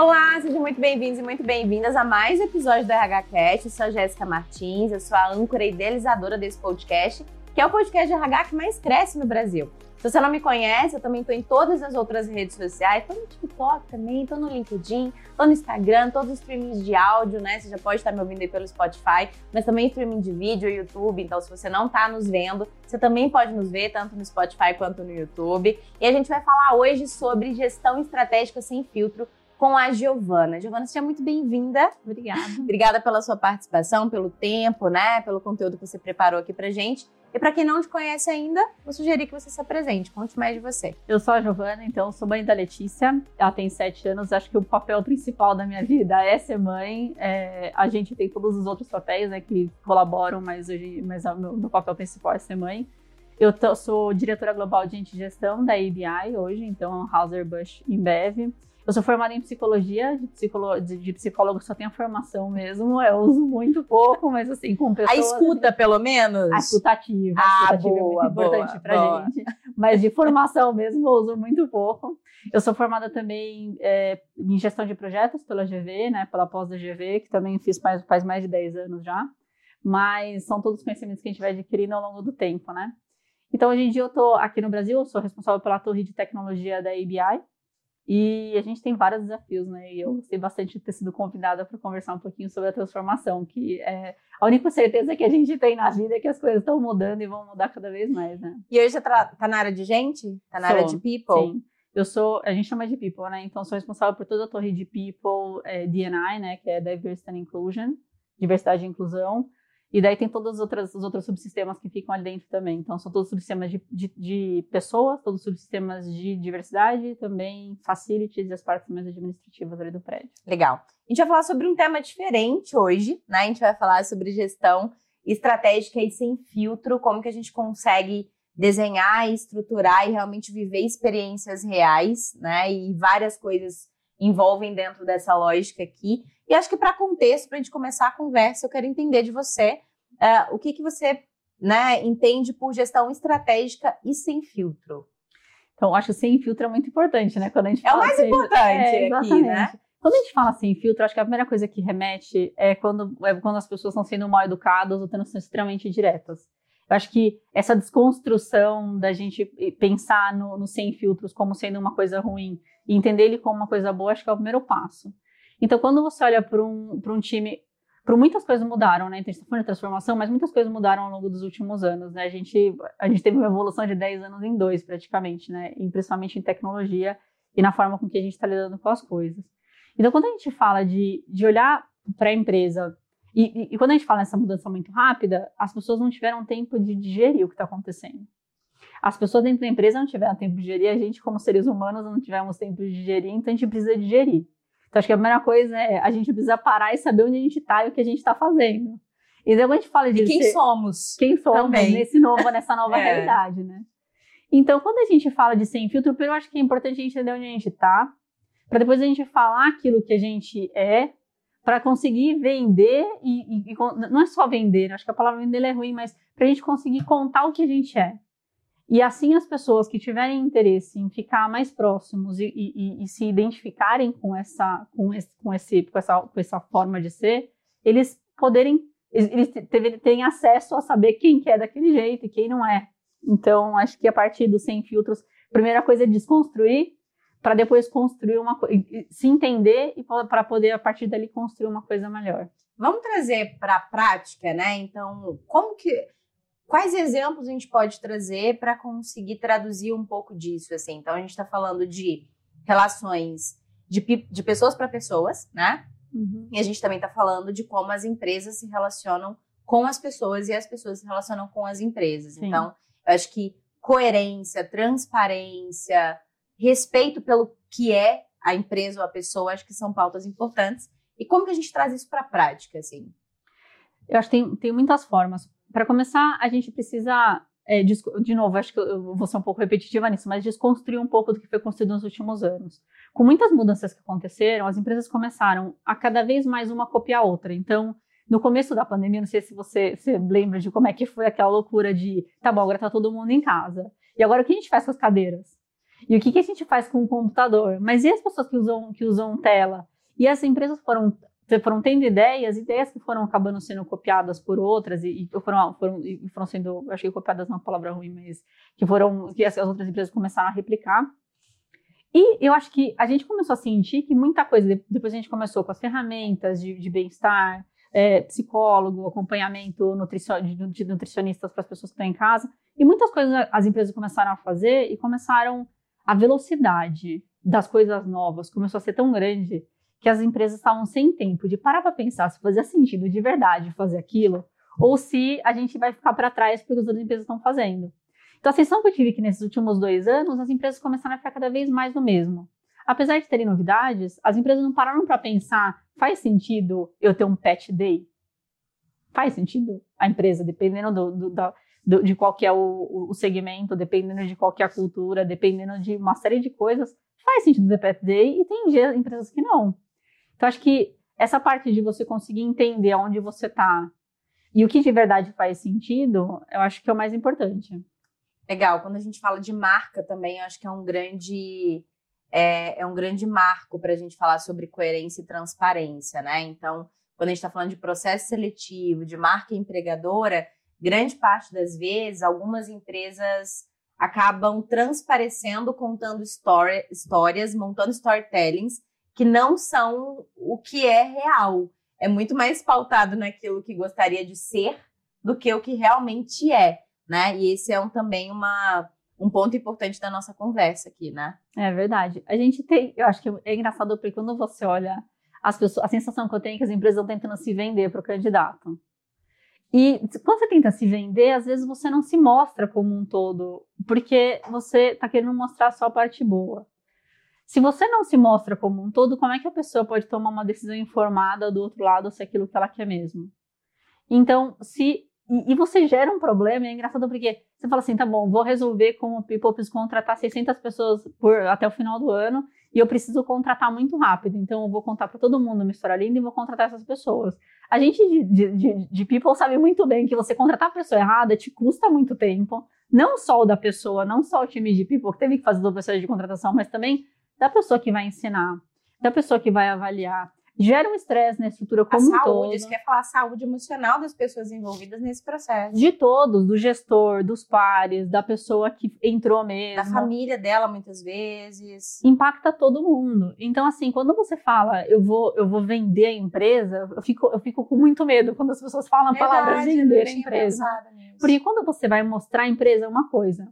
Olá, sejam muito bem-vindos e muito bem-vindas a mais um episódio do RH Cast. Eu sou a Jéssica Martins, eu sou a âncora e idealizadora desse podcast, que é o podcast de RH que mais cresce no Brasil. Se você não me conhece, eu também estou em todas as outras redes sociais. Estou no TikTok também, estou no LinkedIn, estou no Instagram, todos os streamings de áudio, né? Você já pode estar me ouvindo aí pelo Spotify, mas também streaming de vídeo, YouTube. Então, se você não está nos vendo, você também pode nos ver, tanto no Spotify quanto no YouTube. E a gente vai falar hoje sobre gestão estratégica sem filtro com a Giovana. Giovana, seja muito bem-vinda. Obrigada. Obrigada pela sua participação, pelo tempo, né? Pelo conteúdo que você preparou aqui pra gente. E para quem não te conhece ainda, vou sugerir que você se apresente. Conte mais de você. Eu sou a Giovana, então sou mãe da Letícia. Ela tem sete anos. Acho que o papel principal da minha vida é ser mãe. É, a gente tem todos os outros papéis, né, que colaboram, mas hoje, mas o meu, meu papel principal é ser mãe. Eu tô, sou diretora global de gestão da ABI hoje, então Hauser Busch Embev. Eu sou formada em psicologia, de, psicolo, de, de psicólogo só tenho a formação mesmo, eu uso muito pouco, mas assim, com pessoas... A escuta, pelo menos? A escutativa. Ah, a escutativa boa, é muito importante boa, pra boa. gente. Mas de formação mesmo, eu uso muito pouco. Eu sou formada também é, em gestão de projetos pela GV, né, pela pós da GV, que também fiz faz, faz mais de 10 anos já. Mas são todos os conhecimentos que a gente vai adquirindo ao longo do tempo, né? Então, hoje em dia, eu estou aqui no Brasil, eu sou responsável pela torre de tecnologia da ABI, e a gente tem vários desafios, né? E eu gostei bastante de ter sido convidada para conversar um pouquinho sobre a transformação, que é a única certeza que a gente tem na vida é que as coisas estão mudando e vão mudar cada vez mais, né? E hoje você tá, tá na área de gente? Tá na Sou, área de people? Sim. Eu sou, a gente chama de people, né? Então, sou responsável por toda a torre de people, é, D&I, né? Que é Diversity and Inclusion, diversidade e inclusão. E daí tem todos os outros, os outros subsistemas que ficam ali dentro também. Então, são todos subsistemas de, de, de pessoas, todos os subsistemas de diversidade, também facilities e as partes mais administrativas ali do prédio. Legal. A gente vai falar sobre um tema diferente hoje, né? A gente vai falar sobre gestão estratégica e sem filtro, como que a gente consegue desenhar, estruturar e realmente viver experiências reais, né? E várias coisas envolvem dentro dessa lógica aqui. E acho que para contexto, para a gente começar a conversa, eu quero entender de você uh, o que, que você né, entende por gestão estratégica e sem filtro. Então, acho que sem filtro é muito importante, né? Quando a gente É o mais sem- importante É, aqui, exatamente. né? Quando a gente fala sem filtro, acho que a primeira coisa que remete é quando, é quando as pessoas estão sendo mal educadas ou estão sendo extremamente diretas. Eu acho que essa desconstrução da gente pensar no, no sem filtros como sendo uma coisa ruim e entender ele como uma coisa boa, acho que é o primeiro passo. Então, quando você olha para um, um time. Por muitas coisas mudaram, né? Então, a gente está falando de transformação, mas muitas coisas mudaram ao longo dos últimos anos, né? A gente, a gente teve uma evolução de 10 anos em dois, praticamente, né? E principalmente em tecnologia e na forma com que a gente está lidando com as coisas. Então, quando a gente fala de, de olhar para a empresa, e, e- e quando a gente fala nessa mudança muito rápida, as pessoas não tiveram tempo de digerir o que está acontecendo. As pessoas dentro da empresa não tiveram tempo de digerir, a gente, como seres humanos, não tivemos tempo de digerir, então a gente precisa digerir. Então, acho que a primeira coisa é a gente precisa parar e saber onde a gente está e o que a gente está fazendo. E daí, quando a gente fala de E quem somos? quem somos Também. nesse novo, nessa nova É. realidade, né? Então, quando a gente fala de sem filtro, primeiro eu acho que é importante a gente entender onde a gente está, para depois a gente falar aquilo que a gente é, para conseguir vender e, e- e não é só vender, acho que a palavra vender é ruim, mas para a gente conseguir contar o que a gente é. E assim as pessoas que tiverem interesse em ficar mais próximos e, e- e- se identificarem com essa, com esse, com esse, com essa, com essa forma de ser, eles poderem, eles eles te- terem acesso a saber quem que é daquele jeito e quem não é. Então, acho que a partir do sem filtros, a primeira coisa é desconstruir para depois construir uma coisa, se entender e para poder a partir dali construir uma coisa melhor. Vamos trazer para a prática, né? Então, como que. Quais exemplos a gente pode trazer para conseguir traduzir um pouco disso? Assim? Então, a gente está falando de relações de, de pessoas para pessoas, né? E a gente também está falando de como as empresas se relacionam com as pessoas e as pessoas se relacionam com as empresas. Sim. Então, eu acho que coerência, transparência, respeito pelo que é a empresa ou a pessoa, acho que são pautas importantes. E como que a gente traz isso para a prática, assim? Eu acho que tem, tem muitas formas. Para começar, a gente precisa, é, de novo, acho que eu vou ser um pouco repetitiva nisso, mas desconstruir um pouco do que foi construído nos últimos anos. Com muitas mudanças que aconteceram, as empresas começaram a cada vez mais uma copiar a outra. Então, no começo da pandemia, não sei se você se lembra de como é que foi aquela loucura de, tá bom, agora tá todo mundo em casa. E agora o que a gente faz com as cadeiras? E o que, que a gente faz com o computador? Mas e as pessoas que usam, que usam tela? E as empresas foram, foram tendo ideias, ideias que foram acabando sendo copiadas por outras e, e foram, foram, e foram sendo, eu achei copiadas é uma palavra ruim, mas que foram, que as, as outras empresas começaram a replicar. E eu acho que a gente começou a sentir que muita coisa, depois a gente começou com as ferramentas de, de bem-estar, é, psicólogo, acompanhamento nutricio, de, de nutricionistas para as pessoas que estão em casa, e muitas coisas as empresas começaram a fazer e começaram a velocidade das coisas novas começou a ser tão grande que as empresas estavam sem tempo de parar para pensar se fazia sentido de verdade fazer aquilo ou se a gente vai ficar para trás porque as outras empresas estão fazendo. Então, a sensação que eu tive que nesses últimos dois anos, as empresas começaram a ficar cada vez mais no mesmo. Apesar de terem novidades, as empresas não pararam para pensar: faz sentido eu ter um pet day? Faz sentido a empresa, dependendo do, do, do, de qual que é o, o, segmento, dependendo de qual que é a cultura, dependendo de uma série de coisas, faz sentido ter pet day e tem empresas que não. Então, acho que essa parte de você conseguir entender onde você está e o que de verdade faz sentido, eu acho que é o mais importante. Legal. Quando a gente fala de marca também, eu acho que é um grande é, é um grande marco para a gente falar sobre coerência e transparência, né? Então, quando a gente está falando de processo seletivo, de marca empregadora, grande parte das vezes, algumas empresas acabam transparecendo, contando histórias, montando storytellings que não são o que é real. É muito mais pautado naquilo que gostaria de ser do que o que realmente é, né? E esse é um, também uma, um ponto importante da nossa conversa aqui, né? É verdade. A gente tem, eu acho que é engraçado porque quando você olha as pessoas, a sensação que eu tenho é que as empresas estão tentando se vender para o candidato. E quando você tenta se vender, às vezes você não se mostra como um todo, porque você está querendo mostrar só a parte boa. Se você não se mostra como um todo, como é que a pessoa pode tomar uma decisão informada do outro lado se é aquilo que ela quer mesmo? Então, se e, você gera um problema, é engraçado porque você fala assim, tá bom, vou resolver com o People, preciso contratar 600 pessoas por, até o final do ano, e eu preciso contratar muito rápido, então eu vou contar para todo mundo uma história linda e vou contratar essas pessoas. A gente de, de, de, de People sabe muito bem que você contratar a pessoa errada te custa muito tempo, não só o da pessoa, não só o time de People que teve que fazer o processo de contratação, mas também da pessoa que vai ensinar, da pessoa que vai avaliar, gera um estresse na estrutura como a um saúde, todo. Isso quer falar a saúde emocional das pessoas envolvidas nesse processo. De todos, do gestor, dos pares, da pessoa que entrou mesmo. Da família dela, muitas vezes. Impacta todo mundo. Então, assim, quando você fala, eu vou, eu vou vender a empresa, eu fico, eu fico com muito medo quando as pessoas falam a palavra vender a empresa. Porque quando você vai mostrar a empresa é uma coisa.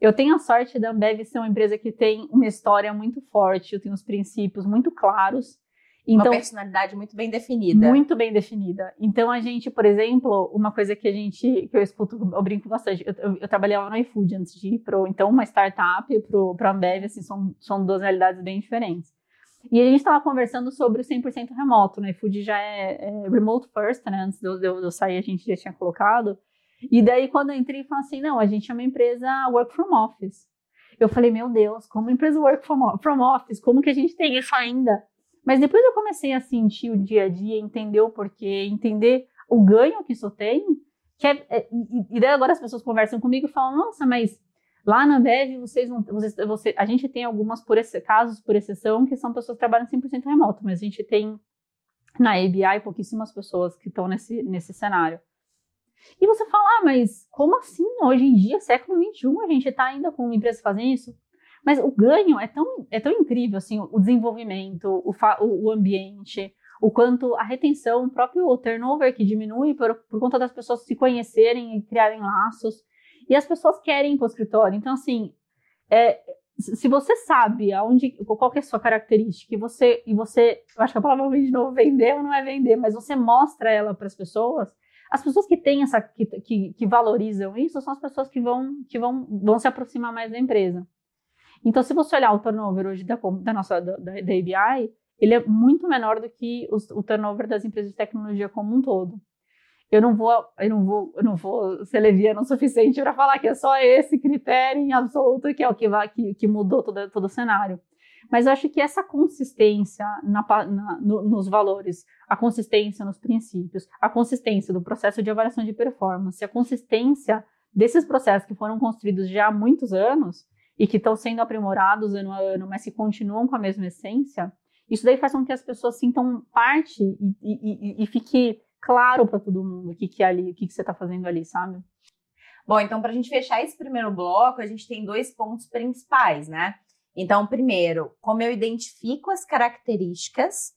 Eu tenho a sorte da Ambev ser uma empresa que tem uma história muito forte, eu tenho os princípios muito claros. Então, uma personalidade muito bem definida. Muito bem definida. Então, a gente, por exemplo, uma coisa que a gente, que eu escuto, eu brinco bastante, eu, eu, eu trabalhei lá no iFood antes de ir para, então, uma startup para a Ambev, assim, são, são duas realidades bem diferentes. E a gente estava conversando sobre o 100% remoto, né? iFood já é, é, remote first, né? Antes de eu, de eu sair, a gente já tinha colocado. E daí, quando eu entrei, falou assim, não, a gente é uma empresa work from office. Eu falei, meu Deus, como empresa work from, office, como que a gente tem isso ainda? Mas depois eu comecei a sentir o dia a dia, entender o porquê, entender o ganho que isso tem. Que é, é, e, daí agora as pessoas conversam comigo e falam: nossa, mas lá na Bev vocês não. Vocês, você, a gente tem algumas por esse, casos, por exceção, que são pessoas que trabalham 100% remoto, mas a gente tem na ABI pouquíssimas pessoas que estão nesse, nesse cenário. E você fala, ah, mas como assim? Hoje em dia, século XXI, a gente está ainda com empresas fazendo isso? Mas o ganho é tão, é tão incrível, assim, o desenvolvimento, o, o ambiente, o quanto a retenção, o próprio turnover que diminui por, por conta das pessoas se conhecerem e criarem laços. E as pessoas querem ir para o escritório. Então, assim, é, se você sabe aonde, qual é a sua característica e você, e você, eu acho que a palavra de novo, vender ou não é vender, mas você mostra ela para as pessoas, as pessoas que têm essa, que, que, que, valorizam isso são as pessoas que vão, que vão, vão se aproximar mais da empresa. Então, se você olhar o turnover hoje da, da nossa da, da, ABI, ele é muito menor do que os, o turnover das empresas de tecnologia como um todo. Eu não vou, eu não vou, eu não vou ser leviano o suficiente para falar que é só esse critério em absoluto que é o que, vai, que, que mudou todo, todo o cenário. Mas eu acho que essa consistência na, na, no, nos valores, a consistência nos princípios, a consistência do processo de avaliação de performance, a consistência desses processos que foram construídos já há muitos anos, e que estão sendo aprimorados ano a ano, mas que continuam com a mesma essência, isso daí faz com que as pessoas sintam parte e, e, e, e fique claro para todo mundo o que, que é ali, o que, que você está fazendo ali, sabe? Bom, então para a gente fechar esse primeiro bloco, a gente tem dois pontos principais, né? Então, primeiro, como eu identifico as características,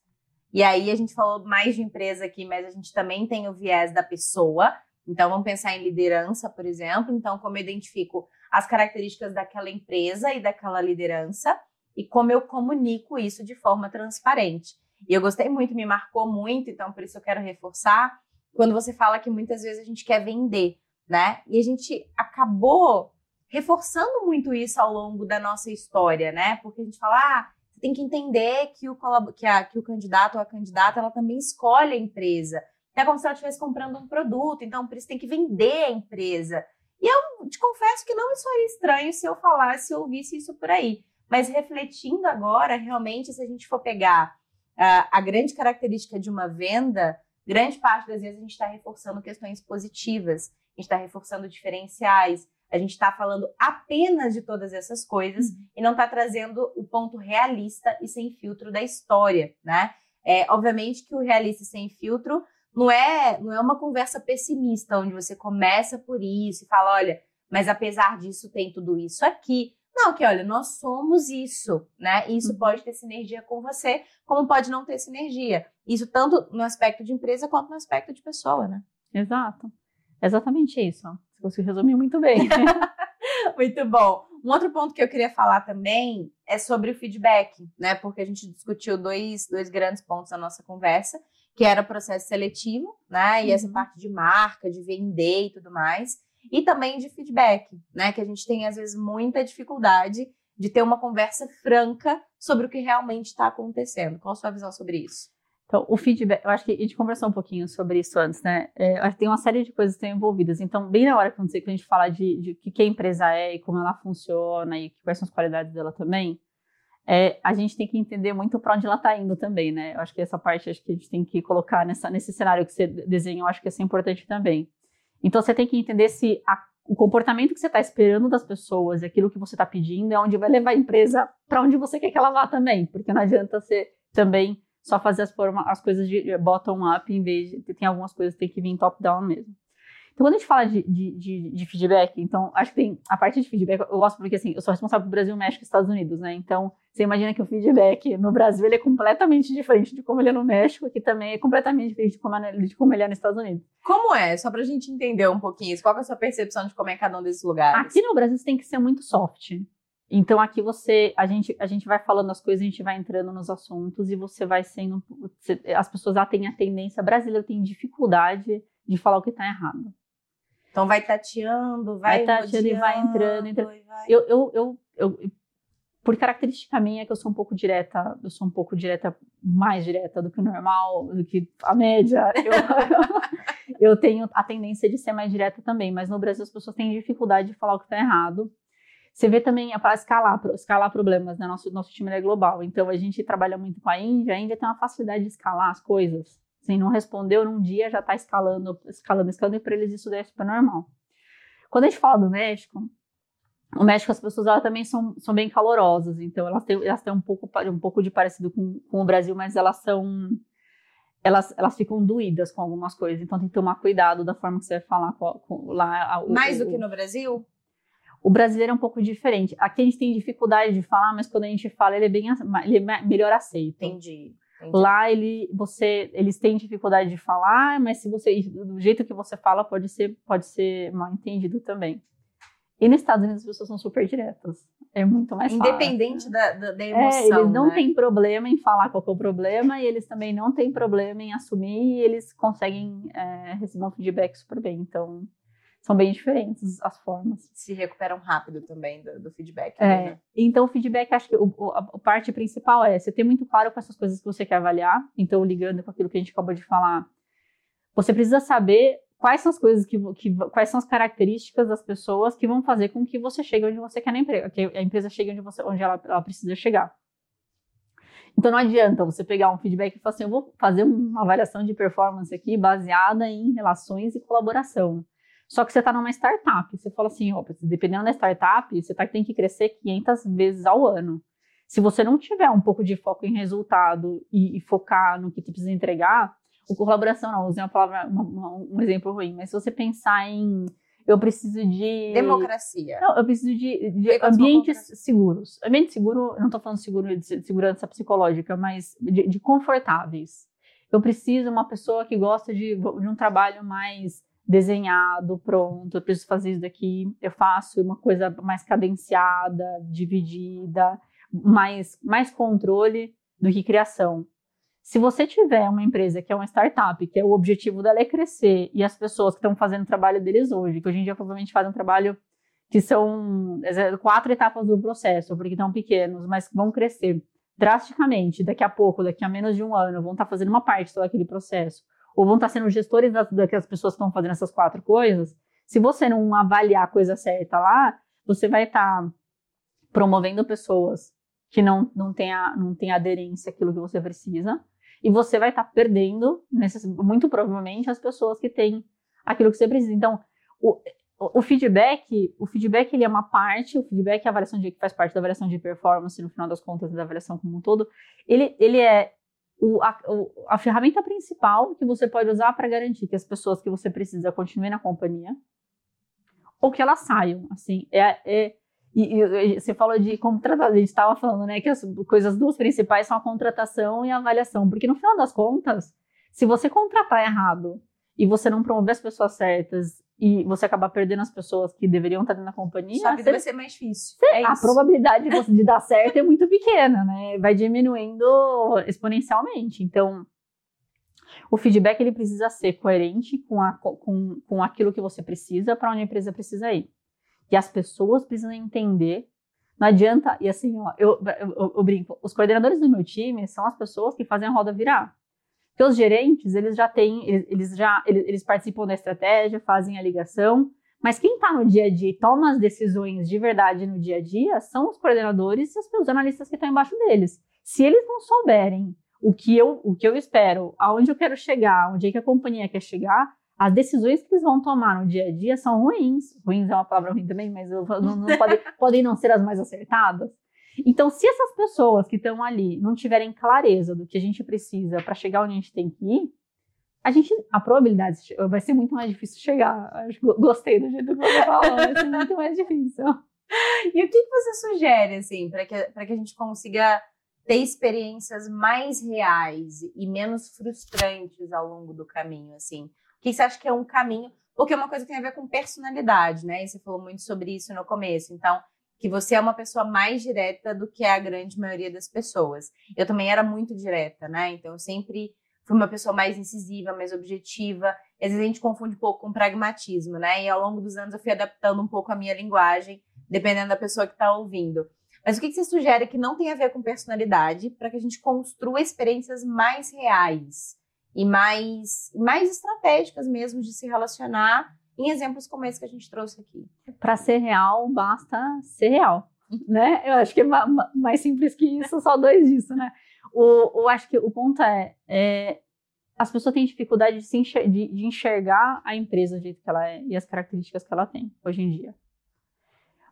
e aí a gente falou mais de empresa aqui, mas a gente também tem o viés da pessoa. Então, vamos pensar em liderança, por exemplo. Então, como eu identifico as características daquela empresa e daquela liderança e como eu comunico isso de forma transparente. E eu gostei muito, me marcou muito, então por isso eu quero reforçar, quando você fala que muitas vezes a gente quer vender, né? E a gente acabou reforçando muito isso ao longo da nossa história, né? Porque a gente fala, ah, você tem que entender que o, que, a, que o candidato ou a candidata, ela também escolhe a empresa. É como se ela estivesse comprando um produto, então por isso tem que vender a empresa. E eu te confesso que não me soaria estranho se eu falasse, ou ouvisse isso por aí. Mas refletindo agora, realmente, se a gente for pegar uh, a grande característica de uma venda, grande parte das vezes a gente está reforçando questões positivas, a gente está reforçando diferenciais, a gente está falando apenas de todas essas coisas uhum. e não está trazendo o ponto realista e sem filtro da história, né? É, obviamente que o realista e sem filtro não é, não é uma conversa pessimista, onde você começa por isso e fala, olha, mas apesar disso tem tudo isso aqui. Não, que olha, nós somos isso, né? E isso uhum. pode ter sinergia com você, como pode não ter sinergia. Isso tanto no aspecto de empresa quanto no aspecto de pessoa, né? Exato. Exatamente isso. Você resumiu muito bem. muito bom. Um outro ponto que eu queria falar também é sobre o feedback, né? Porque a gente discutiu dois, dois grandes pontos na nossa conversa, que era o processo seletivo, né? E uhum. essa parte de marca, de vender e tudo mais. E também de feedback, né? Que a gente tem, às vezes, muita dificuldade de ter uma conversa franca sobre o que realmente está acontecendo. Qual a sua visão sobre isso? Então, o feedback, eu acho que a gente conversou um pouquinho sobre isso antes, né? É, que tem uma série de coisas que estão envolvidas. Então, bem na hora que a gente fala de, de, de que a empresa é e como ela funciona e quais são as qualidades dela também, é, a gente tem que entender muito para onde ela está indo também, né? Eu acho que essa parte acho que a gente tem que colocar nessa, nesse cenário que você desenhou, acho que isso é importante também. Então, você tem que entender se a, o comportamento que você está esperando das pessoas, aquilo que você está pedindo, é onde vai levar a empresa para onde você quer que ela vá também, porque não adianta você também só fazer as, as coisas de bottom-up em vez de. Tem algumas coisas que tem que vir top-down mesmo. Então, quando a gente fala de, de, de, de, feedback, então, acho que tem a parte de feedback, eu gosto porque, assim, eu sou responsável por Brasil, México e Estados Unidos, né? Então, você imagina que o feedback no Brasil, ele é completamente diferente de como ele é no México, que também é completamente diferente de como, é, de como ele é nos Estados Unidos. Como é? Só pra gente entender um pouquinho isso. Qual é a sua percepção de como é cada um desses lugares? Aqui no Brasil, você tem que ser muito soft. Então aqui você, a gente, a gente vai falando as coisas, a gente vai entrando nos assuntos e você vai sendo, as pessoas já têm a tendência, brasileiro tem dificuldade de falar o que está errado. Então vai tateando, vai, vai tateando e vai entrando. entrando. Vai... Eu, eu, eu, eu, por característica minha, que eu sou um pouco direta, eu sou um pouco direta, mais direta do que o normal, do que a média. Eu, eu tenho a tendência de ser mais direta também, mas no Brasil as pessoas têm dificuldade de falar o que está errado. Você vê também para escalar, escalar problemas, né? Nosso, nosso time é global. Então a gente trabalha muito com a Índia, a Índia tem uma facilidade de escalar as coisas. Assim, não respondeu num dia, já está escalando, escalando, escalando, e para eles isso daí é super normal. Quando a gente fala do México, o México, as pessoas elas também são, são bem calorosas, então elas têm, elas têm um, pouco, um pouco de parecido com, com o Brasil, mas elas são. Elas, elas ficam doídas com algumas coisas, então tem que tomar cuidado da forma que você vai falar com, com, lá. Mais o, do que no Brasil? O brasileiro é um pouco diferente. Aqui a gente tem dificuldade de falar, mas quando a gente fala, ele é bem ele é melhor aceito. Entendi. Entendi. Lá ele, você, eles têm dificuldade de falar, mas se você do jeito que você fala pode ser pode ser mal entendido também. E nos Estados Unidos as pessoas são super diretas. É muito mais Independente fácil. Da, da, da emoção. É, eles não né? têm problema em falar qual é o problema e eles também não têm problema em assumir e eles conseguem é, receber um feedback super bem. Então, são bem diferentes as formas. Se recuperam rápido também do, do feedback. É, né? Então, o feedback, acho que o, o, a parte principal é você ter muito claro com essas coisas que você quer avaliar. Então, ligando com aquilo que a gente acabou de falar, você precisa saber quais são as coisas que, que, quais são as características das pessoas que vão fazer com que você chegue onde você quer na empresa, que a empresa chegue onde, você, onde ela, ela precisa chegar. Então não adianta você pegar um feedback e falar assim, eu vou fazer uma avaliação de performance aqui baseada em relações e colaboração. Só que você está numa startup, você fala assim, dependendo da startup, você tá, tem que crescer 500 vezes ao ano. Se você não tiver um pouco de foco em resultado e, e focar no que você precisa entregar, o colaboração não, usei uma palavra, uma, uma, um exemplo ruim, mas se você pensar em eu preciso de. Democracia. Não, eu preciso de, de ambientes seguros. Ambiente seguro, eu não estou falando seguro de segurança psicológica, mas de, de, confortáveis. Eu preciso de uma pessoa que gosta de, de um trabalho mais desenhado, pronto, eu preciso fazer isso daqui, eu faço uma coisa mais cadenciada, dividida, mais, mais controle do que criação. Se você tiver uma empresa que é uma startup, que é o objetivo dela é crescer, e as pessoas que estão fazendo o trabalho deles hoje, que hoje em dia provavelmente fazem um trabalho que são quatro etapas do processo, porque estão pequenos, mas vão crescer drasticamente daqui a pouco, daqui a menos de um ano, vão estar tá fazendo uma parte daquele processo, ou vão estar sendo gestores das, pessoas que estão fazendo essas quatro coisas. Se você não avaliar a coisa certa lá, você vai estar promovendo pessoas que não, não têm não tem aderência àquilo que você precisa, e você vai estar perdendo, muito provavelmente, as pessoas que têm aquilo que você precisa. Então, o, o feedback, o feedback ele é uma parte, o feedback é a avaliação de que faz parte da avaliação de performance, no final das contas, da avaliação como um todo, ele, ele é o, a, o, a ferramenta principal que você pode usar para garantir que as pessoas que você precisa continuem na companhia ou que elas saiam, assim, é, é e, e, você falou de contratação, a gente estava falando, né, que as coisas duas principais são a contratação e a avaliação, porque no final das contas, se você contratar errado e você não promover as pessoas certas e você acabar perdendo as pessoas que deveriam estar na companhia, sua vida você, vai ser mais difícil. Você, é a probabilidade de, de dar certo é muito pequena, né? Vai diminuindo exponencialmente. Então, o feedback ele precisa ser coerente com, a, com, com aquilo que você precisa para onde a empresa precisa ir. E as pessoas precisam entender. Não adianta, e assim, ó, eu, eu, eu, brinco, os coordenadores do meu time são as pessoas que fazem a roda virar. Porque os gerentes, eles já têm, eles já, eles, eles participam da estratégia, fazem a ligação, mas quem está no dia a dia e toma as decisões de verdade no dia a dia são os coordenadores e os analistas que estão embaixo deles. Se eles não souberem o que eu, o que eu espero, aonde eu quero chegar, onde é que a companhia quer chegar, as decisões que eles vão tomar no dia a dia são ruins. Ruins é uma palavra ruim também, mas não, não pode, podem não ser as mais acertadas. Então, se essas pessoas que estão ali não tiverem clareza do que a gente precisa para chegar onde a gente tem que ir, a gente, a probabilidade vai ser muito mais difícil chegar. Gostei do jeito que você falou, vai ser muito mais difícil. E o que, que você sugere, assim, para que, que a gente consiga ter experiências mais reais e menos frustrantes ao longo do caminho, assim? O que você acha que é um caminho? Porque é uma coisa que tem a ver com personalidade, né? E você falou muito sobre isso no começo. Então, que você é uma pessoa mais direta do que a grande maioria das pessoas. Eu também era muito direta, né? Então, eu sempre fui uma pessoa mais incisiva, mais objetiva. Às vezes a gente confunde um pouco com pragmatismo, né? E ao longo dos anos eu fui adaptando um pouco a minha linguagem, dependendo da pessoa que está ouvindo. Mas o que você sugere que não tem a ver com personalidade para que a gente construa experiências mais reais? e mais, mais estratégicas mesmo de se relacionar em exemplos como esse que a gente trouxe aqui. Para ser real, basta ser real, né? Eu acho que é mais simples que isso, só dois disso, né? O, eu acho que o ponto é, é as pessoas têm dificuldade de, enxergar, de, de, enxergar a empresa do jeito que ela é e as características que ela tem hoje em dia.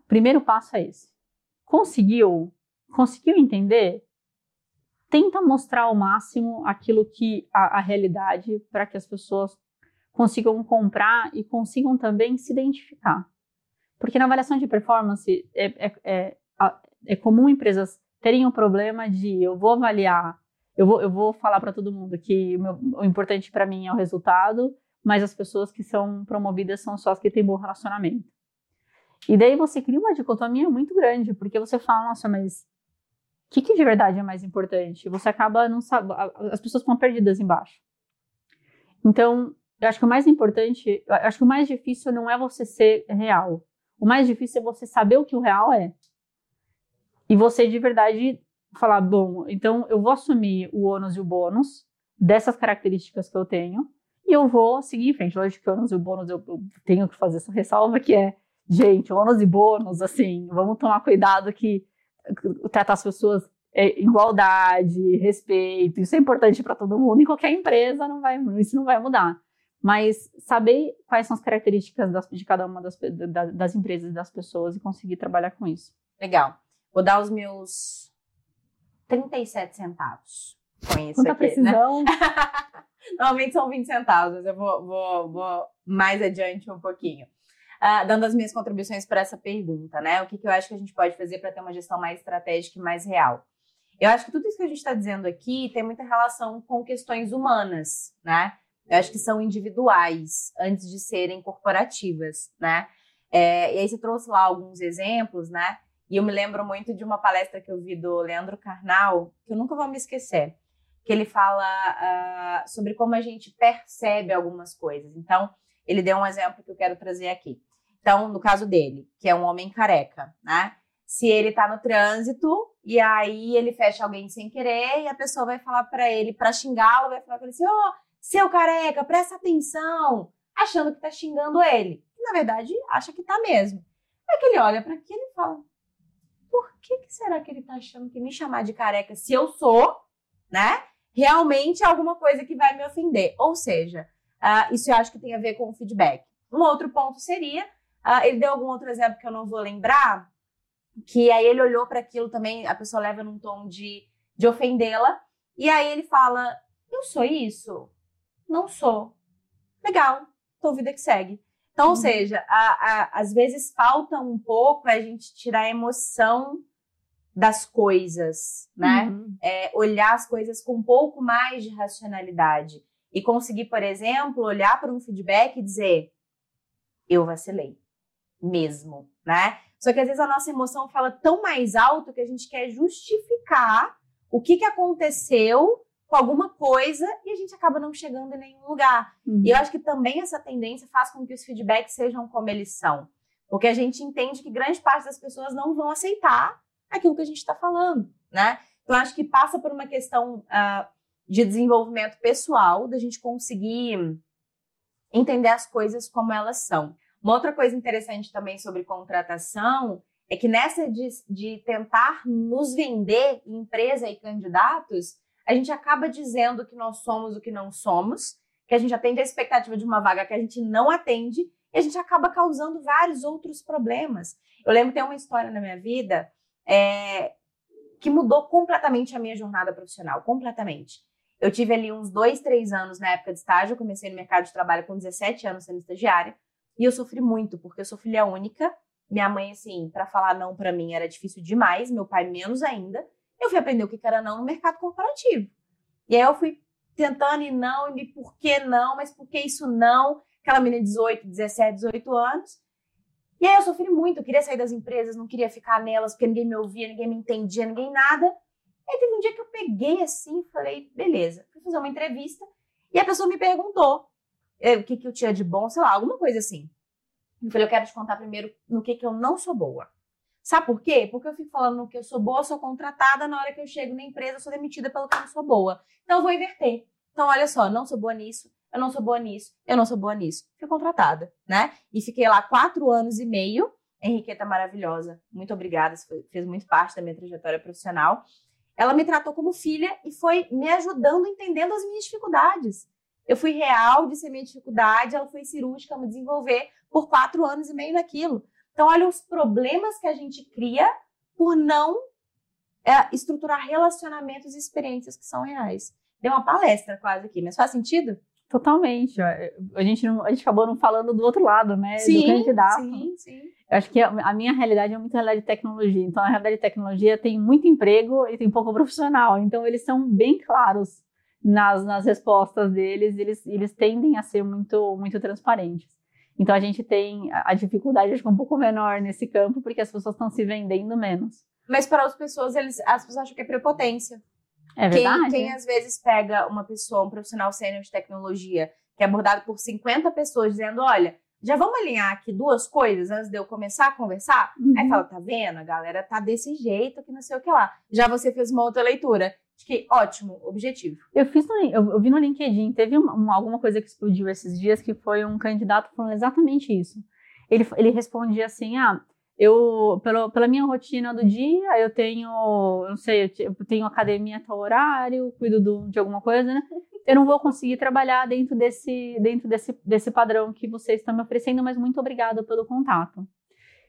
O primeiro passo é esse. Conseguiu? Conseguiu entender? tenta mostrar ao máximo aquilo que a, a realidade para que as pessoas consigam comprar e consigam também se identificar. Porque na avaliação de performance é, é, é, é comum empresas terem o um problema de eu vou avaliar, eu vou, eu vou falar para todo mundo que o, meu, o importante para mim é o resultado, mas as pessoas que são promovidas são só as que têm bom relacionamento. E daí você cria uma dicotomia muito grande, porque você fala, nossa, mas o que, que, de verdade é mais importante? Você acaba não sabe, as pessoas estão perdidas embaixo. Então, eu acho que o mais importante, eu acho que o mais difícil não é você ser real. O mais difícil é você saber o que o real é. E você de verdade falar, bom, então eu vou assumir o ônus e o bônus dessas características que eu tenho e eu vou seguir em frente. Lógico que ônus e o bônus eu, eu tenho que fazer essa ressalva que é, gente, ônus e bônus, assim, vamos tomar cuidado que tratar as pessoas é, igualdade, respeito, isso é importante para todo mundo. Em qualquer empresa não vai, isso não vai mudar. Mas saber quais são as características das, de cada uma das, das empresas e das pessoas e conseguir trabalhar com isso. Legal. Vou dar os meus 37 centavos com isso Quanta aqui, precisão. né? Normalmente são 20 centavos, mas eu vou, vou, vou mais adiante um pouquinho. Uh, dando as minhas contribuições para essa pergunta, né? O que, que eu acho que a gente pode fazer para ter uma gestão mais estratégica e mais real? Eu acho que tudo isso que a gente está dizendo aqui tem muita relação com questões humanas, né? Eu acho que são individuais antes de serem corporativas, né? É, e aí você trouxe lá alguns exemplos, né? E eu me lembro muito de uma palestra que eu vi do Leandro Carnal, que eu nunca vou me esquecer, que ele fala uh, sobre como a gente percebe algumas coisas. Então, ele deu um exemplo que eu quero trazer aqui. Então, no caso dele, que é um homem careca, né? Se ele tá no trânsito e aí ele fecha alguém sem querer e a pessoa vai falar para ele, para xingá-lo, vai falar para ele assim: "Ó, oh, seu careca, presta atenção", achando que tá xingando ele. Na verdade, acha que tá mesmo. É que ele olha para aquilo e fala: "Por que, que será que ele tá achando que me chamar de careca se eu sou, né? Realmente é alguma coisa que vai me ofender". Ou seja, uh, isso eu acho que tem a ver com o feedback. Um outro ponto seria Uh, ele deu algum outro exemplo que eu não vou lembrar, que aí ele olhou para aquilo também, a pessoa leva num tom de, de ofendê-la, e aí ele fala: Eu sou isso? Não sou. Legal, então vida que segue. Então, uhum. ou seja, a, a, às vezes falta um pouco a gente tirar a emoção das coisas, né? Uhum. É, olhar as coisas com um pouco mais de racionalidade. E conseguir, por exemplo, olhar para um feedback e dizer: Eu vacilei mesmo, né? Só que às vezes a nossa emoção fala tão mais alto que a gente quer justificar o que, que aconteceu com alguma coisa e a gente acaba não chegando em nenhum lugar. Uhum. E eu acho que também essa tendência faz com que os feedbacks sejam como eles são. Porque a gente entende que grande parte das pessoas não vão aceitar aquilo que a gente está falando, né? Então, acho que passa por uma questão uh, de desenvolvimento pessoal, da gente conseguir entender as coisas como elas são. Uma outra coisa interessante também sobre contratação é que nessa de, de tentar nos vender, empresa e candidatos, a gente acaba dizendo que nós somos o que não somos, que a gente atende a expectativa de uma vaga que a gente não atende, e a gente acaba causando vários outros problemas. Eu lembro tem uma história na minha vida é, que mudou completamente a minha jornada profissional, completamente. Eu tive ali uns dois, três anos na época de estágio, eu comecei no mercado de trabalho com 17 anos sendo estagiária, e eu sofri muito, porque eu sou filha única. Minha mãe, assim, para falar não para mim era difícil demais, meu pai menos ainda. Eu fui aprender o que era não no mercado corporativo. E aí eu fui tentando e não, e por que não, mas por que isso não? Aquela menina de 18, 17, 18 anos. E aí eu sofri muito, eu queria sair das empresas, não queria ficar nelas, porque ninguém me ouvia, ninguém me entendia, ninguém nada. E aí teve um dia que eu peguei assim e falei, beleza, fui fazer uma entrevista, e a pessoa me perguntou o que, que eu tinha de bom, sei lá, alguma coisa assim. Eu falei, eu quero te contar primeiro no que, que eu não sou boa. Sabe por quê? Porque eu fico falando que eu sou boa, sou contratada, na hora que eu chego na empresa, eu sou demitida pelo que eu não sou boa. Então eu vou inverter. Então, olha só, não sou boa nisso, eu não sou boa nisso, eu não sou boa nisso. Fui contratada, né? E fiquei lá quatro anos e meio. Henriqueta maravilhosa, muito obrigada, fez muito parte da minha trajetória profissional. Ela me tratou como filha e foi me ajudando, entendendo as minhas dificuldades. Eu fui real de ser minha dificuldade, ela foi cirúrgica me desenvolver por quatro anos e meio naquilo. Então, olha os problemas que a gente cria por não é, estruturar relacionamentos e experiências que são reais. Deu uma palestra quase aqui, mas faz sentido? Totalmente. A gente, não, a gente acabou não falando do outro lado, né? Sim, do candidato. Sim, sim. Eu acho que a, minha realidade é muito realidade de tecnologia. Então, a realidade de tecnologia tem muito emprego e tem pouco profissional. Então, eles são bem claros nas, nas respostas deles, eles, eles tendem a ser muito, muito transparentes. Então a gente tem a dificuldade, acho que é um pouco menor nesse campo, porque as pessoas estão se vendendo menos. Mas para as pessoas, eles, as pessoas acham que é prepotência. É verdade. Quem, quem às vezes pega uma pessoa, um profissional sênior de tecnologia, que é abordado por 50 pessoas, dizendo: olha, já vamos alinhar aqui duas coisas antes de eu começar a conversar? Uhum. Aí fala: tá vendo? A galera tá desse jeito que não sei o que lá. Já você fez uma outra leitura. Que ótimo, objetivo. Eu fiz no, eu, eu vi no LinkedIn, teve uma, alguma coisa que explodiu esses dias que foi um candidato falando exatamente isso. Ele, ele respondia assim: ah, eu, pelo, pela minha rotina do dia, eu tenho, não sei, eu tenho academia até horário, cuido do, de alguma coisa, né? eu não vou conseguir trabalhar dentro desse, dentro desse, desse padrão que vocês estão me oferecendo, mas muito obrigada pelo contato.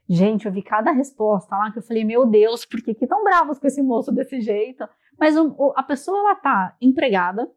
Gente, eu vi cada resposta lá que eu falei, meu Deus, por que, que tão bravos com esse moço desse jeito? Mas o, a pessoa, ela tá empregada,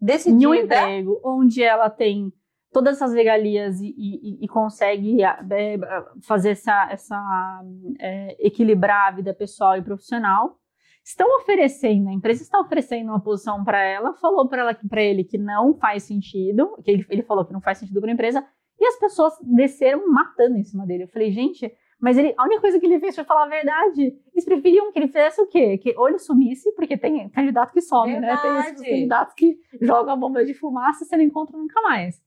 Decidida. em um emprego onde ela tem todas essas regalias e, e, e consegue é, fazer essa, essa é, equilibrar a vida pessoal e profissional estão oferecendo, a empresa está oferecendo uma posição para ela, falou para ela para ele que não faz sentido, que ele, ele falou que não faz sentido para a empresa, e as pessoas desceram matando em cima dele. Eu falei, gente, mas ele, a única coisa que ele fez foi falar a verdade. Eles preferiam que ele fizesse o quê? Que ou ele sumisse, porque tem candidato que some, verdade. né? Tem esses candidatos que jogam a bomba de fumaça e você não encontra nunca mais.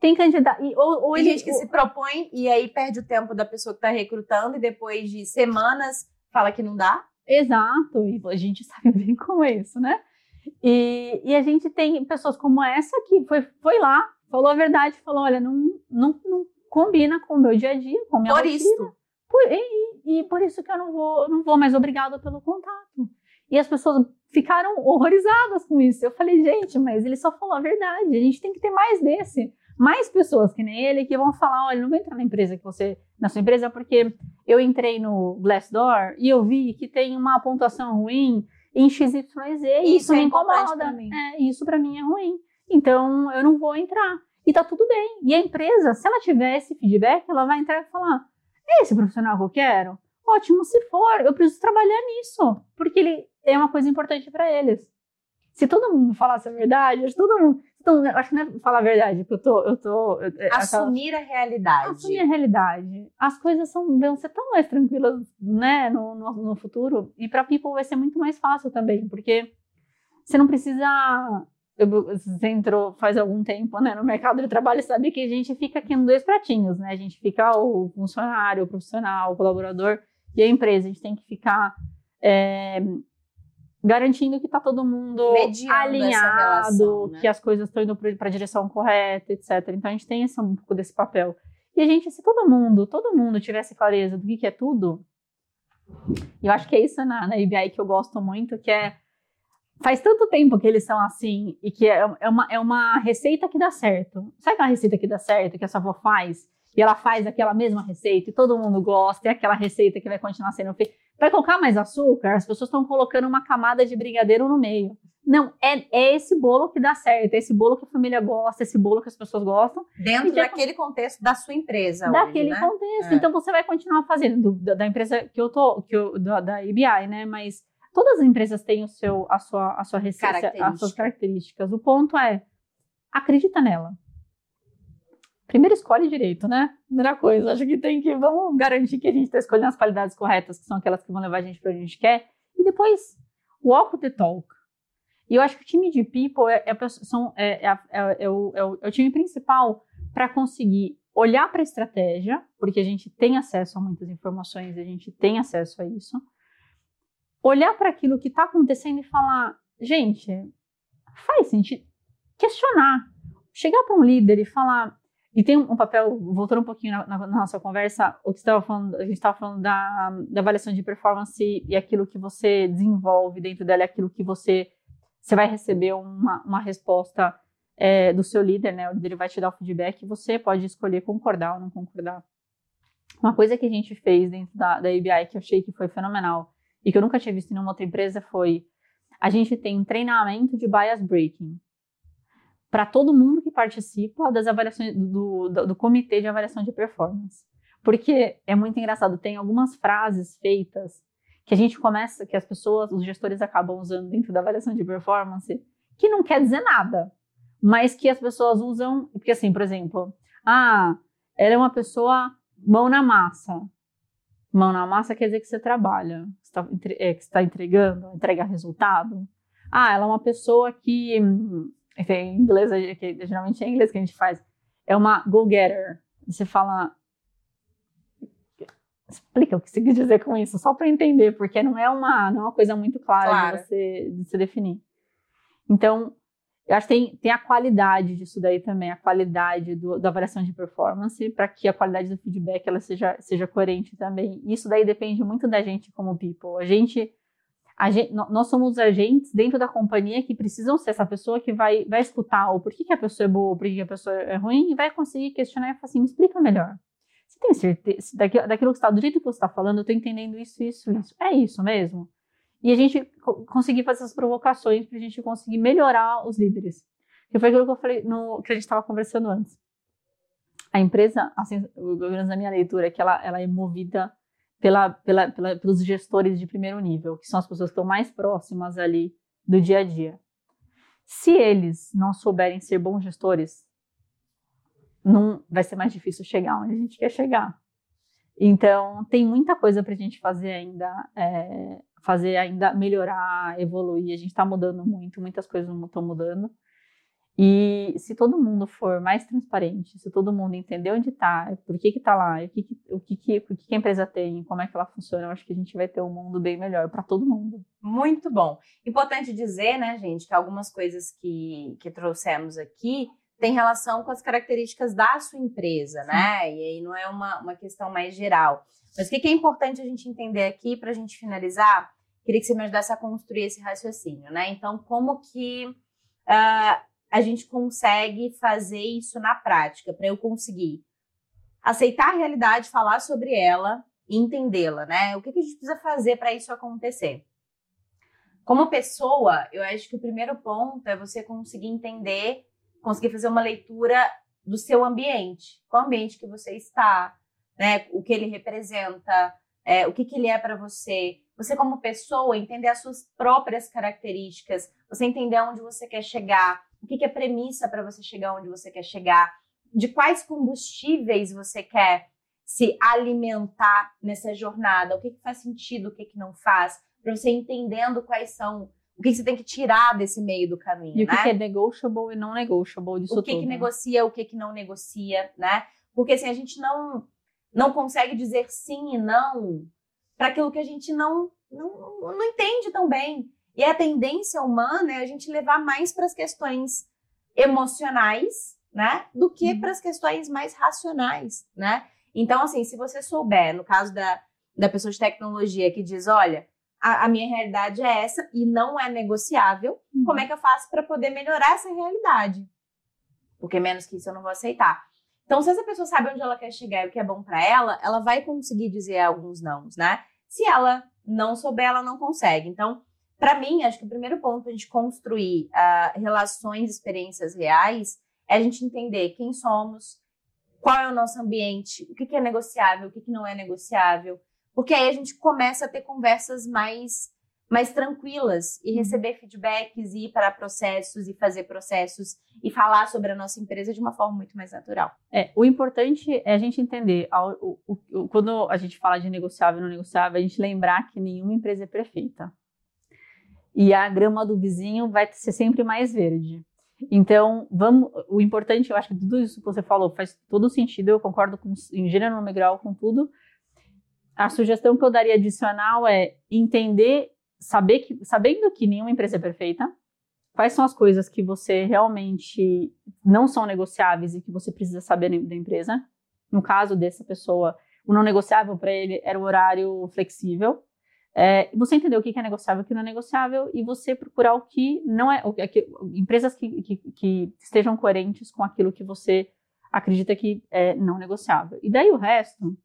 Tem candidato. E, ou, ou tem ele, gente que ou... se propõe e aí perde o tempo da pessoa que está recrutando e depois de semanas fala que não dá. Exato, e a gente sabe bem como é isso, né? E, e a gente tem pessoas como essa que foi, foi lá, falou a verdade, falou: olha, não, não, não combina com o meu dia a dia, com a minha Por rotina. isso. Por, e, e, por isso que eu não vou, não vou mais obrigado pelo contato. E as pessoas ficaram horrorizadas com isso. Eu falei, gente, mas ele só falou a verdade. A gente tem que ter mais desse. Mais pessoas que nem ele que vão falar, olha, não vou entrar na empresa que você, na sua empresa, porque eu entrei no Glassdoor e eu vi que tem uma pontuação ruim em XYZ e isso, isso me é incomoda. Mim. É, isso para mim é ruim. Então eu não vou entrar. E tá tudo bem. E a empresa, se ela tiver esse feedback, ela vai entrar e falar: é esse profissional que eu quero? Ótimo, se for, eu preciso trabalhar nisso, porque ele é uma coisa importante para eles. Se todo mundo falasse a verdade, todo mundo, todo mundo, acho que não é falar a verdade, porque eu tô, eu tô eu, é, assumir a realidade. Assumir a realidade. As coisas são vão ser tão mais tranquilas, né, no, no, no futuro. E para people vai ser muito mais fácil também, porque você não precisa você entrou faz algum tempo né, no mercado de trabalho sabe que a gente fica aqui em dois pratinhos, né? A gente fica o funcionário, o profissional, o colaborador e a empresa. A gente tem que ficar é, garantindo que está todo mundo Mediando alinhado, relação, né? que as coisas estão indo para a direção correta, etc. Então a gente tem esse, um pouco desse papel. E a gente, se todo mundo, todo mundo tivesse clareza do que, que é tudo, eu acho que é isso na, na IBI que eu gosto muito, que é faz tanto tempo que eles são assim e que é, é, uma, é uma receita que dá certo. Sabe aquela receita que dá certo, que a sua avó faz? E ela faz aquela mesma receita e todo mundo gosta, é aquela receita que vai continuar sendo feita. Vai colocar mais açúcar, as pessoas estão colocando uma camada de brigadeiro no meio. Não, é, é esse bolo que dá certo, é esse bolo que a família gosta, esse bolo que as pessoas gostam. Dentro daquele contexto da sua empresa. Daquele hoje, né? contexto. É. Então você vai continuar fazendo, da, da, empresa que eu tô, que eu, da, da IBI, né? Mas Todas as empresas têm o seu, a sua, a sua receita, as suas características. O ponto é, acredita nela. Primeiro escolhe direito, né? Primeira coisa, acho que tem que, vamos garantir que a gente está escolhendo as qualidades corretas, que são aquelas que vão levar a gente para onde a gente quer. E depois, walk the talk. E eu acho que o time de people é, é, são, é, é, é o, é, o, é o time principal para conseguir olhar para a estratégia, porque a gente tem acesso a muitas informações, a gente tem acesso a isso olhar para aquilo que está acontecendo e falar, gente, faz sentido. Questionar. Chegar para um líder e falar. E tem um papel, voltando um pouquinho na, na, nossa conversa, o que estava falando, a gente estava falando da, da, avaliação de performance e aquilo que você desenvolve dentro dela, aquilo que você, você vai receber uma, uma resposta é, do seu líder, né? O líder vai te dar o feedback e você pode escolher concordar ou não concordar. Uma coisa que a gente fez dentro da, da ABI que eu achei que foi fenomenal e que eu nunca tinha visto em nenhuma outra empresa foi a gente tem um treinamento de bias breaking para todo mundo que participa das avaliações do, do, do, comitê de avaliação de performance. Porque é muito engraçado, tem algumas frases feitas que a gente começa, que as pessoas, os gestores acabam usando dentro da avaliação de performance, que não quer dizer nada, mas que as pessoas usam, porque assim, por exemplo, ah, ela é uma pessoa mão na massa. Mão na massa quer dizer que você trabalha, está é, está entregando, entrega resultado. Ah, ela é uma pessoa que, enfim, em inglês, que geralmente é em inglês que a gente faz, é uma go-getter. Você fala. Explica o que você quer dizer com isso, só para entender, porque não é uma, não é uma coisa muito clara claro. de, você, de você definir. Então, eu acho que tem, tem a qualidade disso daí também, a qualidade do, da avaliação de performance, para que a qualidade do feedback ela seja, seja coerente também. Isso daí depende muito da gente como people. A gente, Gente, nós somos agentes dentro da companhia que precisam ser essa pessoa que vai, vai escutar o porquê que a pessoa é boa, porquê que a pessoa é ruim, e vai conseguir questionar e falar assim, me explica melhor. Você tem certeza, daquilo que está, do jeito que você está falando, eu estou entendendo isso, isso, isso. É isso mesmo? E a gente conseguir fazer essas provocações para a gente conseguir melhorar os líderes. Que foi aquilo que eu falei, no, que a gente estava conversando antes. A empresa, assim, pelo menos na minha leitura, é que ela, ela é movida pela, pela, pela, pelos gestores de primeiro nível, que são as pessoas que estão mais próximas ali do dia a dia. Se eles não souberem ser bons gestores, não vai ser mais difícil chegar onde a gente quer chegar. Então, tem muita coisa para a gente fazer ainda, é, fazer ainda melhorar, evoluir. A gente está mudando muito, muitas coisas estão mudando. E se todo mundo for mais transparente, se todo mundo entender onde está, por que está lá, o, que, que, o, que, que, que a empresa tem, como é que ela funciona, eu acho que a gente vai ter um mundo bem melhor para todo mundo. Muito bom. Importante dizer, né, gente, que algumas coisas que, que trouxemos aqui têm relação com as características da sua empresa, né? E aí não é uma, uma questão mais geral. Mas o que, que é importante a gente entender aqui para a gente finalizar? Queria que você me ajudasse a construir esse raciocínio, né? Então, como que. Uh, a gente consegue fazer isso na prática, para eu conseguir aceitar a realidade, falar sobre ela e entendê-la, né? O que, que a gente precisa fazer para isso acontecer? Como pessoa, eu acho que o primeiro ponto é você conseguir entender, conseguir fazer uma leitura do seu ambiente. Qual ambiente que você está, né? O que ele representa, é, o que, que ele é para você. Você, como pessoa, entender as suas próprias características, você entender onde você quer chegar, o que, que é premissa para você chegar onde você quer chegar, de quais combustíveis você quer se alimentar nessa jornada, o que, que faz sentido, o que, que não faz, para você entendendo quais são, o que, que, você tem que tirar desse meio do caminho. E né? o que, que é negotiable e não negotiable disso O que, tudo, que né? negocia, o que, que não negocia, né? Porque assim, a gente não, não consegue dizer sim e não para aquilo que a gente não, não, não entende tão bem. E a tendência humana é a gente levar mais para as questões emocionais, né, do que uhum. para as questões mais racionais, né? Então, assim, se você souber, no caso da, da pessoa de tecnologia que diz, olha, a, a minha realidade é essa e não é negociável, uhum. como é que eu faço para poder melhorar essa realidade? Porque menos que isso eu não vou aceitar. Então, se essa pessoa sabe onde ela quer chegar e o que é bom para ela, ela vai conseguir dizer alguns nãos, né? Se ela não souber, ela não consegue. Então, para mim, acho que o primeiro ponto a gente construir uh, relações, experiências reais, é a gente entender quem somos, qual é o nosso ambiente, o que, que é negociável, o que, que não é negociável. Porque aí a gente começa a ter conversas mais, mais tranquilas e uhum. receber feedbacks, e ir para processos e fazer processos e falar sobre a nossa empresa de uma forma muito mais natural. É, o importante é a gente entender, o, o, o, quando a gente fala de negociável e não negociável, a gente lembrar que nenhuma empresa é perfeita e a grama do vizinho vai ser sempre mais verde. Então, vamos, o importante, eu acho que tudo isso que você falou faz todo sentido, eu concordo com, em gênero, no grau, com tudo. A sugestão que eu daria adicional é entender, saber que, sabendo que nenhuma empresa é perfeita, quais são as coisas que você realmente não são negociáveis e que você precisa saber da empresa. No caso dessa pessoa, o não negociável para ele era o horário flexível, é, você entender o que é negociável e o que não é negociável e você procurar o que não é, o que, empresas que, que, que, estejam coerentes com aquilo que você acredita que é não negociável. E daí o resto,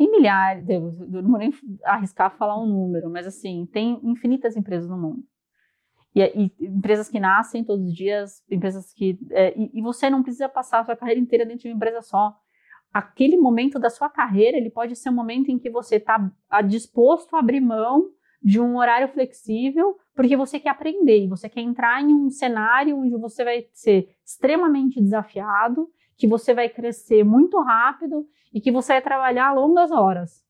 tem milhares, eu não vou nem arriscar falar um número, mas assim, tem infinitas empresas no mundo. E, e empresas que nascem todos os dias, empresas que. É, e, e você não precisa passar a sua carreira inteira dentro de uma empresa só aquele momento da sua carreira, ele pode ser um momento em que você está disposto a abrir mão de um horário flexível, porque você quer aprender, você quer entrar em um cenário onde você vai ser extremamente desafiado, que você vai crescer muito rápido e que você vai trabalhar longas horas.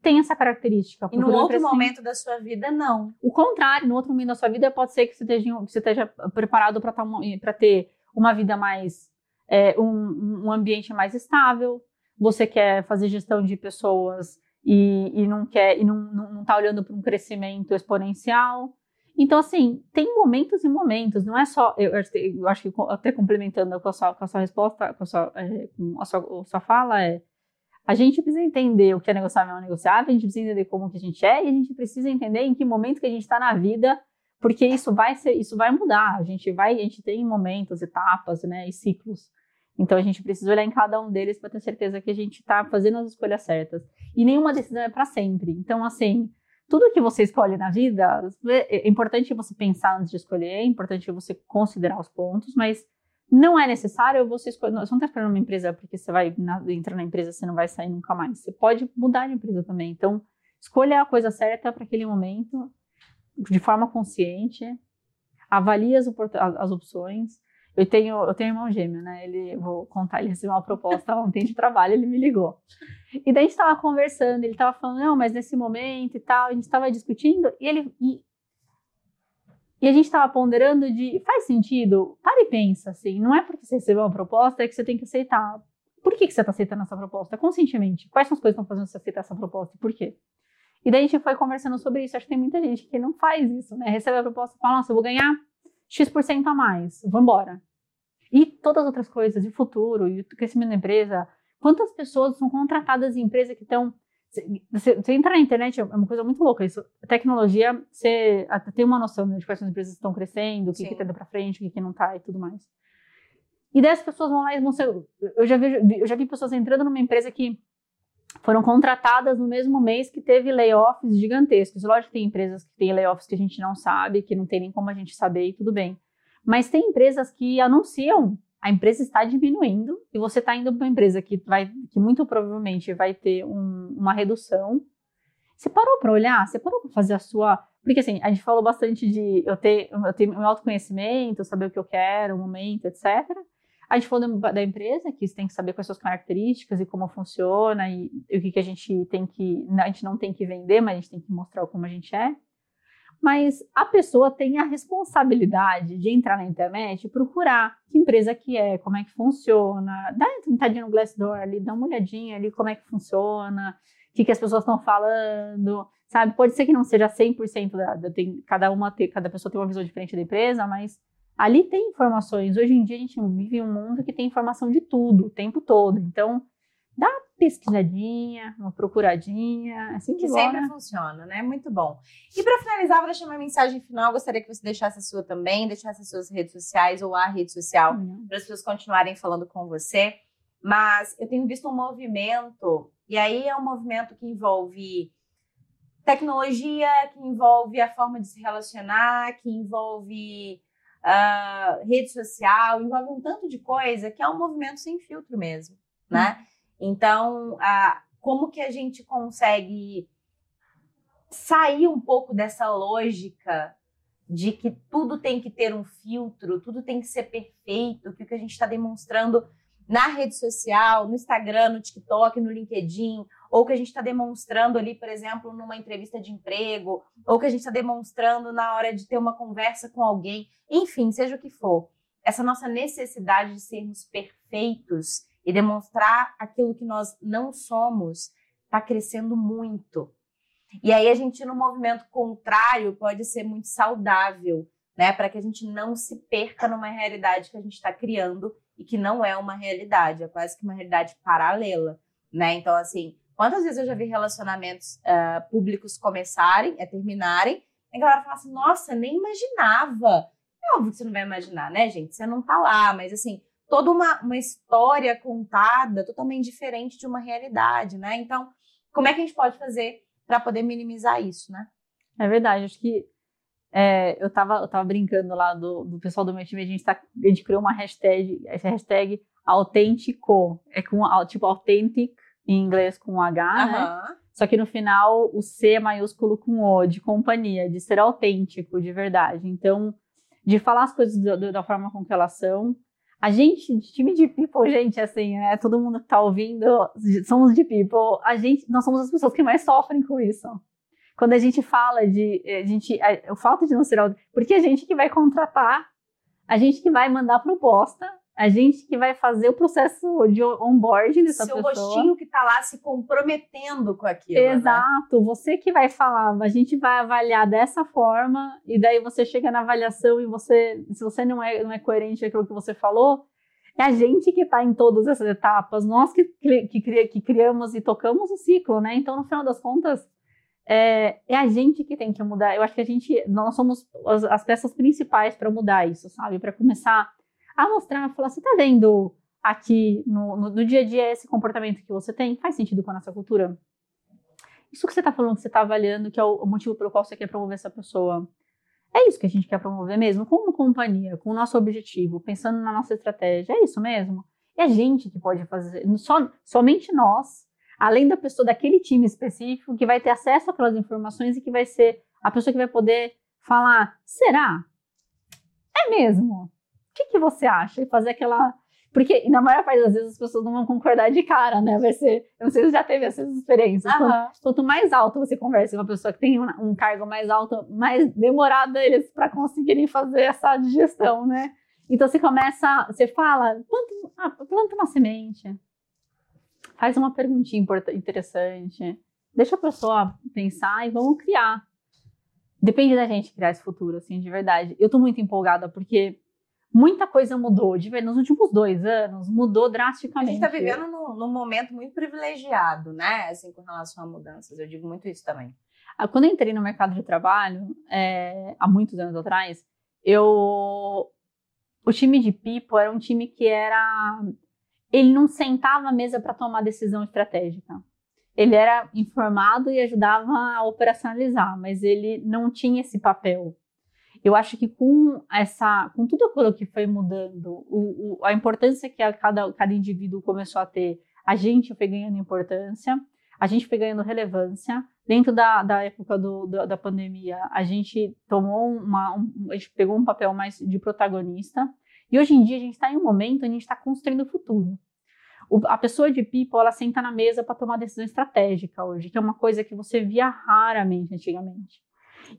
Tem essa característica. E no outro momento da sua vida, não. O contrário, no outro momento da sua vida, pode ser que você esteja, que você esteja preparado para tá ter uma vida mais é, um, um, ambiente mais estável, você quer fazer gestão de pessoas e, e não quer e não, não, está olhando para um crescimento exponencial. Então, assim, tem momentos e momentos, não é só. Eu, eu acho que até complementando com a sua, com a sua resposta, com a sua, é, com a sua, a sua fala, é a gente precisa entender o que é negociável e não negociável, a gente precisa entender como que a gente é e a gente precisa entender em que momento que a gente está na vida, porque isso vai ser, isso vai mudar. A gente vai, a gente tem momentos, etapas, né, e ciclos. Então a gente precisa olhar em cada um deles para ter certeza que a gente está fazendo as escolhas certas. E nenhuma decisão é para sempre. Então assim, tudo que você escolhe na vida, é importante você pensar antes de escolher, é importante você considerar os pontos, mas não é necessário você escolher. Você não está esperando uma empresa porque você vai na, entrar na empresa você não vai sair nunca mais. Você pode mudar de empresa também. Então, escolha a coisa certa para aquele momento, de forma consciente, avalie as, as opções. Eu tenho, eu tenho um irmão gêmeo, né? Ele, vou contar, ele recebeu uma proposta ontem de trabalho, ele me ligou. E daí a gente estava conversando, ele estava falando, não, mas nesse momento e tal, a gente estava discutindo, e ele. E, e a gente estava ponderando de, faz sentido? Para e pensa, assim, não é porque você recebeu uma proposta é que você tem que aceitar. Por que, que você está aceitando essa proposta? Conscientemente. Quais são as coisas que estão fazendo você aceitar essa proposta? Por quê? E daí a gente foi conversando sobre isso. Acho que tem muita gente que não faz isso, né? Recebe a proposta e fala, nossa, eu vou ganhar X% a mais, vou embora. E todas as outras coisas, de futuro, e o crescimento da empresa, Quantas pessoas são contratadas em empresas que estão. Você, você entra na internet, é uma coisa muito louca isso. Tecnologia, você tem uma noção de quais são as empresas que estão crescendo, o que está indo para frente, o que, que não está e tudo mais. E dessas pessoas vão lá e vão ser. Eu já, vejo, eu já vi pessoas entrando numa empresa que foram contratadas no mesmo mês que teve layoffs gigantescos. Lógico que tem empresas que têm layoffs que a gente não sabe, que não tem nem como a gente saber e tudo bem. Mas tem empresas que anunciam a empresa está diminuindo e você está indo para uma empresa que vai, que muito provavelmente vai ter um, uma redução. Você parou para olhar? Você parou para fazer a sua? Porque assim, a gente falou bastante de eu ter, eu ter meu autoconhecimento, saber o que eu quero, o momento, etc. A gente falou da, da empresa, que você tem que saber quais são as características e como funciona e, e o que, que a gente tem que, a gente não tem que vender, mas a gente tem que mostrar como a gente é mas a pessoa tem a responsabilidade de entrar na internet e procurar que empresa que é, como é que funciona, dá uma entradinha no Glassdoor ali, dá uma olhadinha ali como é que funciona, o que, que as pessoas estão falando, sabe? Pode ser que não seja 100% da, da tem, cada uma tem, cada pessoa tem uma visão diferente da empresa, mas ali tem informações. Hoje em dia a gente vive um mundo que tem informação de tudo, o tempo todo. Então, dá pesquisadinha, uma procuradinha, assim que, que sempre funciona, né? Muito bom. E para finalizar, vou deixar uma mensagem final. Gostaria que você deixasse a sua também, deixasse as suas redes sociais ou a rede social para as pessoas continuarem falando com você. Mas eu tenho visto um movimento, e aí é um movimento que envolve tecnologia, que envolve a forma de se relacionar, que envolve uh, rede social, envolve um tanto de coisa que é um movimento sem filtro mesmo, né? Uhum. Então, a, como que a gente consegue sair um pouco dessa lógica de que tudo tem que ter um filtro, tudo tem que ser perfeito, que o que a gente está demonstrando na rede social, no Instagram, no TikTok, no LinkedIn, ou que a gente está demonstrando ali, por exemplo, numa entrevista de emprego, ou que a gente está demonstrando na hora de ter uma conversa com alguém, enfim, seja o que for. Essa nossa necessidade de sermos perfeitos e demonstrar aquilo que nós não somos está crescendo muito. E aí a gente no movimento contrário pode ser muito saudável, né, para que a gente não se perca numa realidade que a gente está criando e que não é uma realidade, é quase que uma realidade paralela, né? Então assim, quantas vezes eu já vi relacionamentos uh, públicos começarem, é terminarem, e a galera fala assim, nossa, nem imaginava. É óbvio que você não vai imaginar, né, gente? Você não tá lá, mas assim, toda uma, uma história contada totalmente diferente de uma realidade, né? Então, como é que a gente pode fazer para poder minimizar isso, né? É verdade, acho que é, eu, estava eu tava brincando lá do, do pessoal do meu time, a gente, tá, a gente criou uma hashtag, essa hashtag autêntico, é com tipo authentic em inglês com H, uhum. né? Só que no final o C é maiúsculo com O, de companhia, de ser autêntico, de verdade. Então, de falar as coisas do, do, da forma com que elas são, a gente, time de people, gente, assim, né? Todo mundo que tá ouvindo, somos de people. A gente, nós somos as pessoas que mais sofrem com isso. Quando a gente fala de, a gente, a, o fato de não ser, porque a gente que vai contratar, a gente que vai mandar proposta, a gente que vai fazer o processo de onboarding dessa Seu pessoa. Seu rostinho que está lá se comprometendo com aquilo. Né? Exato, né? você que vai falar, a gente vai avaliar dessa forma, e daí você chega na avaliação e você, se você não é, não é coerente com aquilo que você falou, É a gente que está em todas essas etapas, nós que, que, que, criamos e tocamos o ciclo, né? Então, no final das contas, é, é, a gente que tem que mudar. Eu acho que a gente, nós somos as, as peças principais para mudar isso, sabe? Para começar a mostrar, falar, você está vendo aqui no, no, no, dia a dia esse comportamento que você tem? Faz sentido com a nossa cultura? Isso que você está falando, que você está avaliando, que é o, o motivo pelo qual você quer promover essa pessoa, é isso que a gente quer promover mesmo, como companhia, com o nosso objetivo, pensando na nossa estratégia. É isso mesmo? É a gente que pode fazer, só, somente nós, além da pessoa daquele time específico, que vai ter acesso àquelas informações e que vai ser a pessoa que vai poder falar: será? É mesmo? O que, que você acha? E fazer aquela porque na maior parte das vezes as pessoas não vão concordar de cara, né? Vai ser. Eu não sei se já teve essas experiências. Uhum. Quanto, quanto, mais alto você conversa com uma pessoa que tem um, um cargo mais alto, mais demorado é eles para conseguirem fazer essa digestão, né? Então você começa, você fala, planta, ah, planta uma semente, faz uma perguntinha interessante, deixa a pessoa pensar e vamos criar. Depende da gente criar esse futuro, assim, de verdade. Eu tô muito empolgada porque muita coisa mudou. De, nos últimos dois anos, mudou drasticamente. A gente está vivendo num, num, momento muito privilegiado, né? Assim, com relação a mudanças. Eu digo muito isso também. Ah, quando eu entrei no mercado de trabalho, é, há muitos anos atrás, eu. O time de People era um time que era. Ele não sentava à mesa para tomar decisão estratégica. Ele era informado e ajudava a operacionalizar, mas ele não tinha esse papel eu acho que com essa, com tudo aquilo que foi mudando, o, o, a importância que a cada, cada indivíduo começou a ter, a gente foi ganhando importância, a gente foi ganhando relevância. Dentro da, da época do, da, da pandemia, a gente tomou uma, um, a gente pegou um papel mais de protagonista. E hoje em dia a gente está em um momento onde a gente está construindo o futuro. A pessoa de people, ela senta na mesa para tomar decisão estratégica hoje, que é uma coisa que você via raramente antigamente.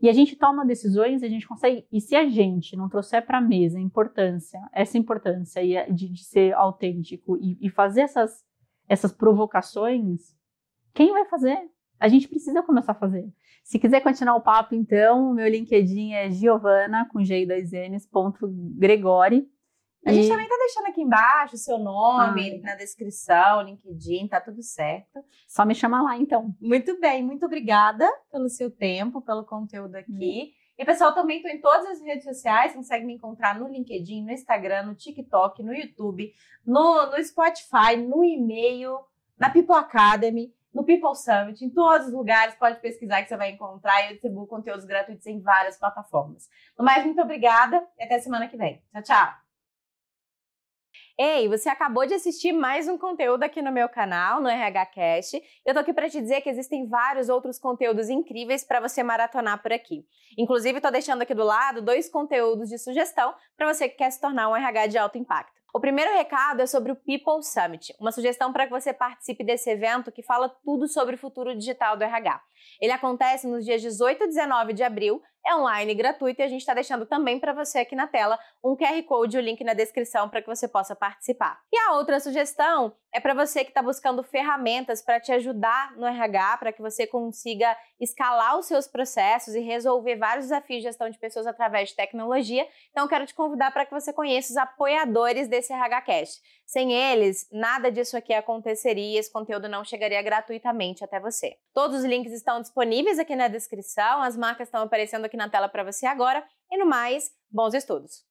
E a gente toma decisões, a gente consegue. E se a gente não trouxer para a mesa a importância, essa importância de, de ser autêntico e, e, fazer essas, essas provocações, quem vai fazer? A gente precisa começar a fazer. Se quiser continuar o papo, então, meu LinkedIn é Giovana, com G e dois N's, ponto Gregori. A e... gente também tá deixando aqui embaixo o seu nome, ah, na descrição, LinkedIn, tá tudo certo. Só me chama lá, então. Muito bem, muito obrigada pelo seu tempo, pelo conteúdo aqui. Hum. E, pessoal, também estou em todas as redes sociais, consegue me encontrar no LinkedIn, no Instagram, no TikTok, no YouTube, no, no Spotify, no e-mail, na People Academy, no People Summit, em todos os lugares, pode pesquisar que você vai encontrar e eu distribuo conteúdos gratuitos em várias plataformas. No mais, muito obrigada e até semana que vem. Tchau, tchau! Ei, você acabou de assistir mais um conteúdo aqui no meu canal, no RHCast. Eu tô aqui para te dizer que existem vários outros conteúdos incríveis para você maratonar por aqui. Inclusive, tô deixando aqui do lado dois conteúdos de sugestão para você que quer se tornar um RH de alto impacto. O primeiro recado é sobre o People Summit, uma sugestão para que você participe desse evento que fala tudo sobre o futuro digital do RH. Ele acontece nos dias 18 e 19 de abril, é online gratuito e a gente está deixando também para você aqui na tela um QR Code o link na descrição para que você possa participar. E a outra sugestão é para você que está buscando ferramentas para te ajudar no RH, para que você consiga escalar os seus processos e resolver vários desafios de gestão de pessoas através de tecnologia. Então, quero te convidar para que você conheça os apoiadores desse RHCast. Sem eles, nada disso aqui aconteceria, esse conteúdo não chegaria gratuitamente até você. Todos os links estão disponíveis aqui na descrição, as marcas estão aparecendo aqui na tela para você agora. E no mais, bons estudos!